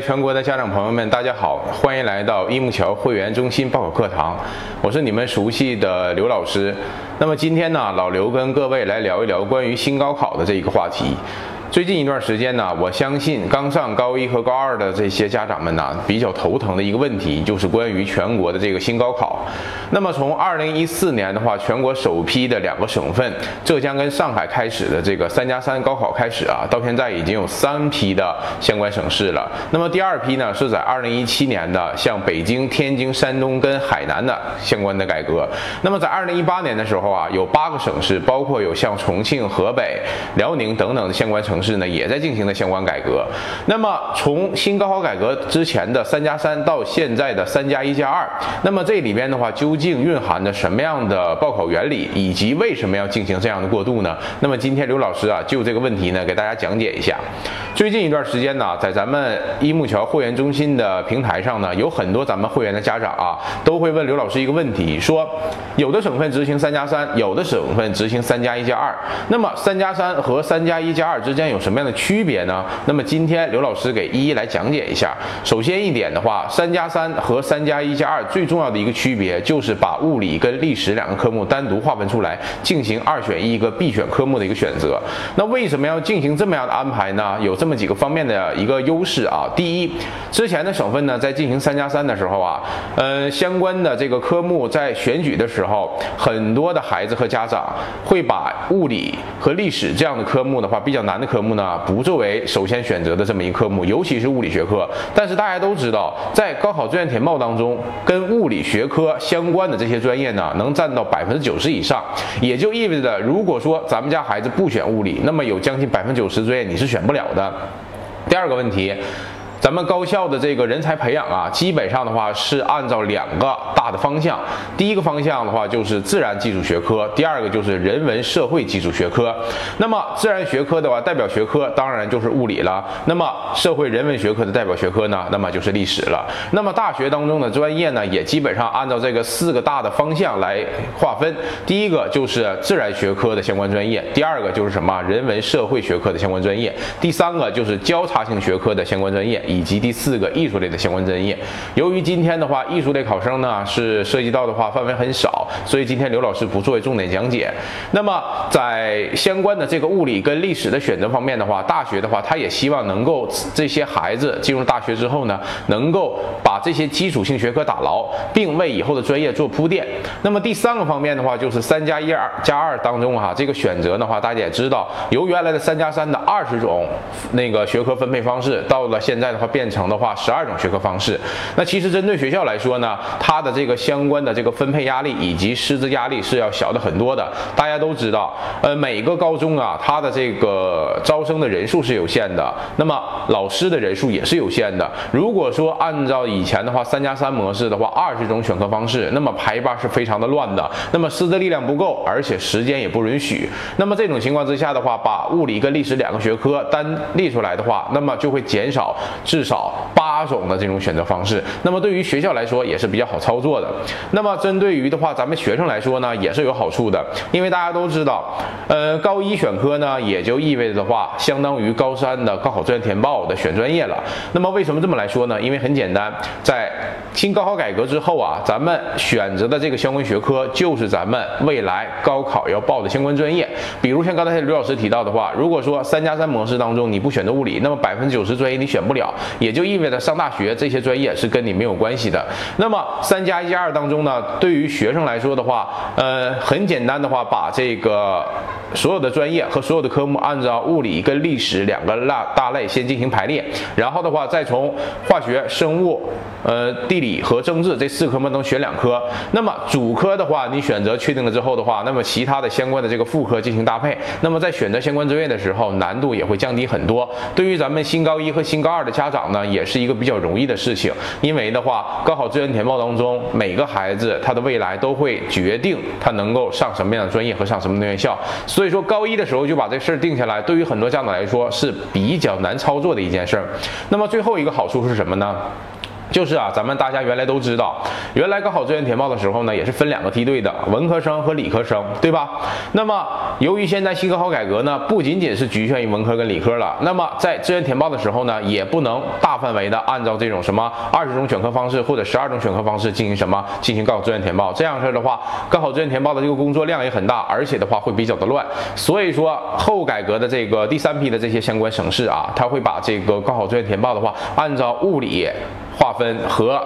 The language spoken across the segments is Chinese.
全国的家长朋友们，大家好，欢迎来到一木桥会员中心报考课堂，我是你们熟悉的刘老师。那么今天呢，老刘跟各位来聊一聊关于新高考的这一个话题。最近一段时间呢，我相信刚上高一和高二的这些家长们呢，比较头疼的一个问题就是关于全国的这个新高考。那么从二零一四年的话，全国首批的两个省份浙江跟上海开始的这个三加三高考开始啊，到现在已经有三批的相关省市了。那么第二批呢，是在二零一七年的像北京、天津、山东跟海南的相关的改革。那么在二零一八年的时候啊，有八个省市，包括有像重庆、河北、辽宁等等的相关城。市呢也在进行的相关改革。那么从新高考改革之前的三加三到现在的三加一加二，那么这里边的话究竟蕴含着什么样的报考原理，以及为什么要进行这样的过渡呢？那么今天刘老师啊就这个问题呢给大家讲解一下。最近一段时间呢，在咱们一木桥会员中心的平台上呢，有很多咱们会员的家长啊都会问刘老师一个问题，说有的省份执行三加三，有的省份执行三加一加二，那么三加三和三加一加二之间。有什么样的区别呢？那么今天刘老师给一一来讲解一下。首先一点的话，三加三和三加一加二最重要的一个区别就是把物理跟历史两个科目单独划分出来，进行二选一一个必选科目的一个选择。那为什么要进行这么样的安排呢？有这么几个方面的一个优势啊。第一，之前的省份呢在进行三加三的时候啊，呃，相关的这个科目在选举的时候，很多的孩子和家长会把物理和历史这样的科目的话比较难的科。科目呢不作为首先选择的这么一科目，尤其是物理学科。但是大家都知道，在高考志愿填报当中，跟物理学科相关的这些专业呢，能占到百分之九十以上。也就意味着，如果说咱们家孩子不选物理，那么有将近百分之九十专业你是选不了的。第二个问题。咱们高校的这个人才培养啊，基本上的话是按照两个大的方向。第一个方向的话就是自然技术学科，第二个就是人文社会技术学科。那么自然学科的话，代表学科当然就是物理了。那么社会人文学科的代表学科呢，那么就是历史了。那么大学当中的专业呢，也基本上按照这个四个大的方向来划分。第一个就是自然学科的相关专业，第二个就是什么人文社会学科的相关专业，第三个就是交叉性学科的相关专业。以及第四个艺术类的相关专业，由于今天的话，艺术类考生呢是涉及到的话范围很少，所以今天刘老师不作为重点讲解。那么在相关的这个物理跟历史的选择方面的话，大学的话，他也希望能够这些孩子进入大学之后呢，能够把这些基础性学科打牢，并为以后的专业做铺垫。那么第三个方面的话，就是三加一二加二当中哈，这个选择的话，大家也知道，由原来的三加三的二十种那个学科分配方式，到了现在的。它变成的话，十二种学科方式。那其实针对学校来说呢，它的这个相关的这个分配压力以及师资压力是要小的很多的。大家都知道，呃，每个高中啊，它的这个招生的人数是有限的，那么老师的人数也是有限的。如果说按照以前的话，三加三模式的话，二十种选科方式，那么排班是非常的乱的。那么师资力量不够，而且时间也不允许。那么这种情况之下的话，把物理跟历史两个学科单立出来的话，那么就会减少。至少八种的这种选择方式，那么对于学校来说也是比较好操作的。那么针对于的话，咱们学生来说呢，也是有好处的，因为大家都知道，呃，高一选科呢，也就意味着的话，相当于高三的高考志愿填报的选专业了。那么为什么这么来说呢？因为很简单，在新高考改革之后啊，咱们选择的这个相关学科就是咱们未来高考要报的相关专业。比如像刚才刘老师提到的话，如果说三加三模式当中你不选择物理，那么百分之九十专业你选不了。也就意味着上大学这些专业是跟你没有关系的。那么三加一加二当中呢，对于学生来说的话，呃，很简单的话，把这个所有的专业和所有的科目按照物理跟历史两个大大类先进行排列，然后的话再从化学、生物、呃地理和政治这四科目中选两科。那么主科的话，你选择确定了之后的话，那么其他的相关的这个副科进行搭配。那么在选择相关专业的时候，难度也会降低很多。对于咱们新高一和新高二的家长呢也是一个比较容易的事情，因为的话，高考志愿填报当中，每个孩子他的未来都会决定他能够上什么样的专业和上什么的院校。所以说，高一的时候就把这事儿定下来，对于很多家长来说是比较难操作的一件事儿。那么最后一个好处是什么呢？就是啊，咱们大家原来都知道，原来高考志愿填报的时候呢，也是分两个梯队的，文科生和理科生，对吧？那么由于现在新高考改革呢，不仅仅是局限于文科跟理科了，那么在志愿填报的时候呢，也不能大范围的按照这种什么二十种选科方式或者十二种选科方式进行什么进行高考志愿填报，这样式的话，高考志愿填报的这个工作量也很大，而且的话会比较的乱。所以说后改革的这个第三批的这些相关省市啊，他会把这个高考志愿填报的话，按照物理。划分和。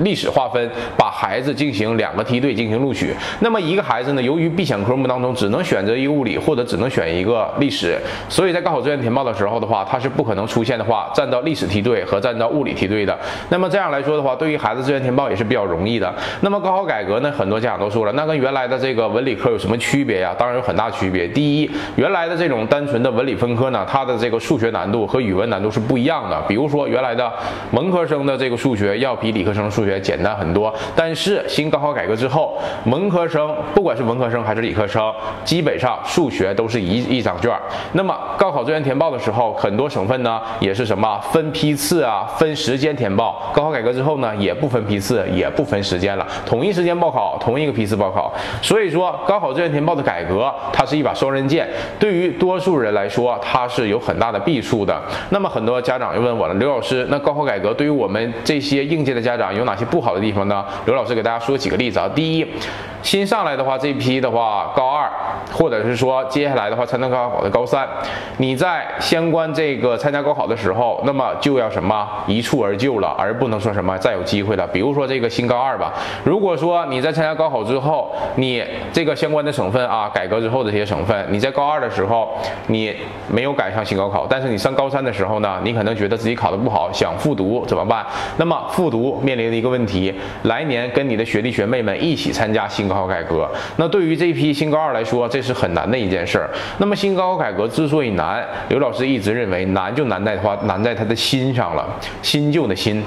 历史划分，把孩子进行两个梯队进行录取。那么一个孩子呢，由于必选科目当中只能选择一个物理，或者只能选一个历史，所以在高考志愿填报的时候的话，他是不可能出现的话站到历史梯队和站到物理梯队的。那么这样来说的话，对于孩子志愿填报也是比较容易的。那么高考改革呢，很多家长都说了，那跟原来的这个文理科有什么区别呀？当然有很大区别。第一，原来的这种单纯的文理分科呢，它的这个数学难度和语文难度是不一样的。比如说原来的文科生的这个数学要比理科生数学学简单很多，但是新高考改革之后，文科生不管是文科生还是理科生，基本上数学都是一一张卷。那么高考志愿填报的时候，很多省份呢也是什么分批次啊，分时间填报。高考改革之后呢，也不分批次，也不分时间了，统一时间报考，同一个批次报考。所以说，高考志愿填报的改革，它是一把双刃剑，对于多数人来说，它是有很大的弊处的。那么很多家长又问我了，刘老师，那高考改革对于我们这些应届的家长有哪些不好？好的地方呢，刘老师给大家说几个例子啊。第一，新上来的话，这批的话，高二，或者是说接下来的话参加高考的高三，你在相关这个参加高考的时候，那么就要什么一蹴而就了，而不能说什么再有机会了。比如说这个新高二吧，如果说你在参加高考之后，你这个相关的省份啊，改革之后的这些省份，你在高二的时候你没有赶上新高考，但是你上高三的时候呢，你可能觉得自己考得不好，想复读怎么办？那么复读面临的一个问题。来年跟你的学弟学妹们一起参加新高高考改革，那对于这批新高二来说，这是很难的一件事儿。那么新高考改革之所以难，刘老师一直认为难就难在的话难在他的心上了，新旧的新。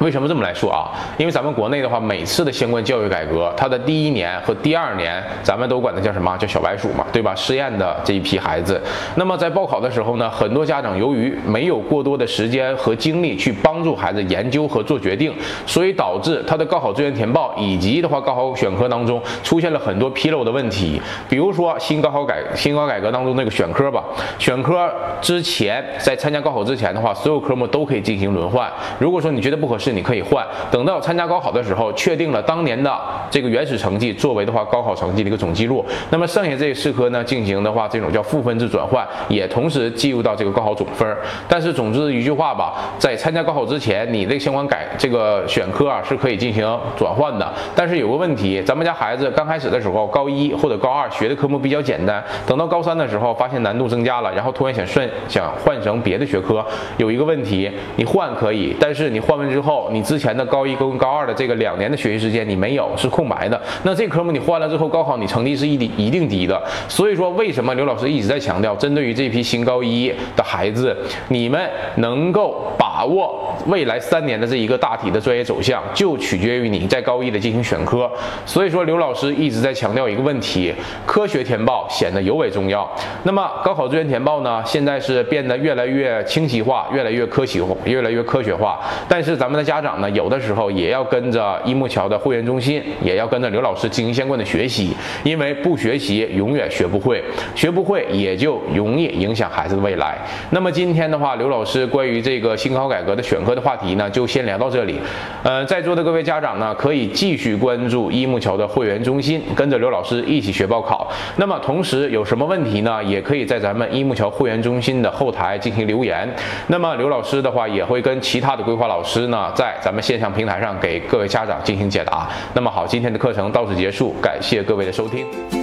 为什么这么来说啊？因为咱们国内的话，每次的相关教育改革，它的第一年和第二年，咱们都管它叫什么？叫小白鼠嘛，对吧？试验的这一批孩子，那么在报考的时候呢，很多家长由于没有过多的时间和精力去帮助孩子研究和做决定，所以导致他的高考志愿填报以及的话高考选科当中出现了很多纰漏的问题。比如说新高考改新高改革当中那个选科吧，选科之前在参加高考之前的话，所有科目都可以进行轮换。如果说你觉得不合适，你可以换，等到参加高考的时候，确定了当年的这个原始成绩作为的话高考成绩的一个总记录，那么剩下这四科呢进行的话这种叫赋分制转换，也同时计入到这个高考总分。但是总之一句话吧，在参加高考之前，你这相关改这个选科啊是可以进行转换的。但是有个问题，咱们家孩子刚开始的时候高一或者高二学的科目比较简单，等到高三的时候发现难度增加了，然后突然想顺想换成别的学科，有一个问题，你换可以，但是你换完之后。你之前的高一跟高二的这个两年的学习时间你没有是空白的，那这科目你换了之后，高考你成绩是一定一定低的。所以说，为什么刘老师一直在强调，针对于这批新高一的孩子，你们能够把握未来三年的这一个大体的专业走向，就取决于你在高一的进行选科。所以说，刘老师一直在强调一个问题：科学填报显得尤为重要。那么，高考志愿填报呢，现在是变得越来越清晰化，越来越科学化，越来越科学化。但是咱们的。家长呢，有的时候也要跟着一木桥的会员中心，也要跟着刘老师进行相关的学习，因为不学习永远学不会，学不会也就容易影响孩子的未来。那么今天的话，刘老师关于这个新考改革的选科的话题呢，就先聊到这里。呃，在座的各位家长呢，可以继续关注一木桥的会员中心，跟着刘老师一起学报考。那么同时有什么问题呢，也可以在咱们一木桥会员中心的后台进行留言。那么刘老师的话，也会跟其他的规划老师呢。在咱们线上平台上给各位家长进行解答。那么好，今天的课程到此结束，感谢各位的收听。